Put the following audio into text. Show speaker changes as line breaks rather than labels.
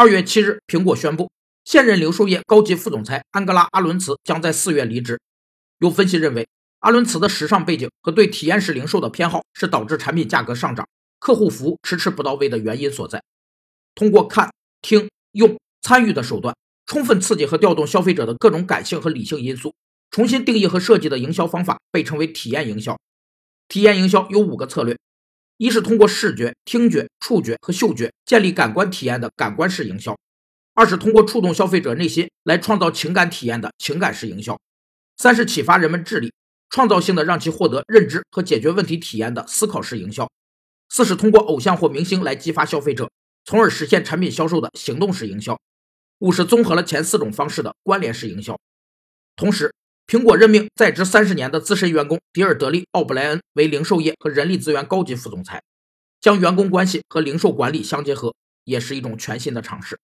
二月七日，苹果宣布，现任零售业高级副总裁安格拉·阿伦茨将在四月离职。有分析认为，阿伦茨的时尚背景和对体验式零售的偏好是导致产品价格上涨、客户服务迟迟不到位的原因所在。通过看、听、用、参与的手段，充分刺激和调动消费者的各种感性和理性因素，重新定义和设计的营销方法被称为体验营销。体验营销有五个策略：一是通过视觉、听觉、触觉和嗅觉建立感官体验的感官式营销；二是通过触动消费者内心来创造情感体验的情感式营销。三是启发人们智力，创造性的让其获得认知和解决问题体验的思考式营销。四是通过偶像或明星来激发消费者，从而实现产品销售的行动式营销。五是综合了前四种方式的关联式营销。同时，苹果任命在职三十年的资深员工迪尔德利·奥布莱恩为零售业和人力资源高级副总裁，将员工关系和零售管理相结合，也是一种全新的尝试。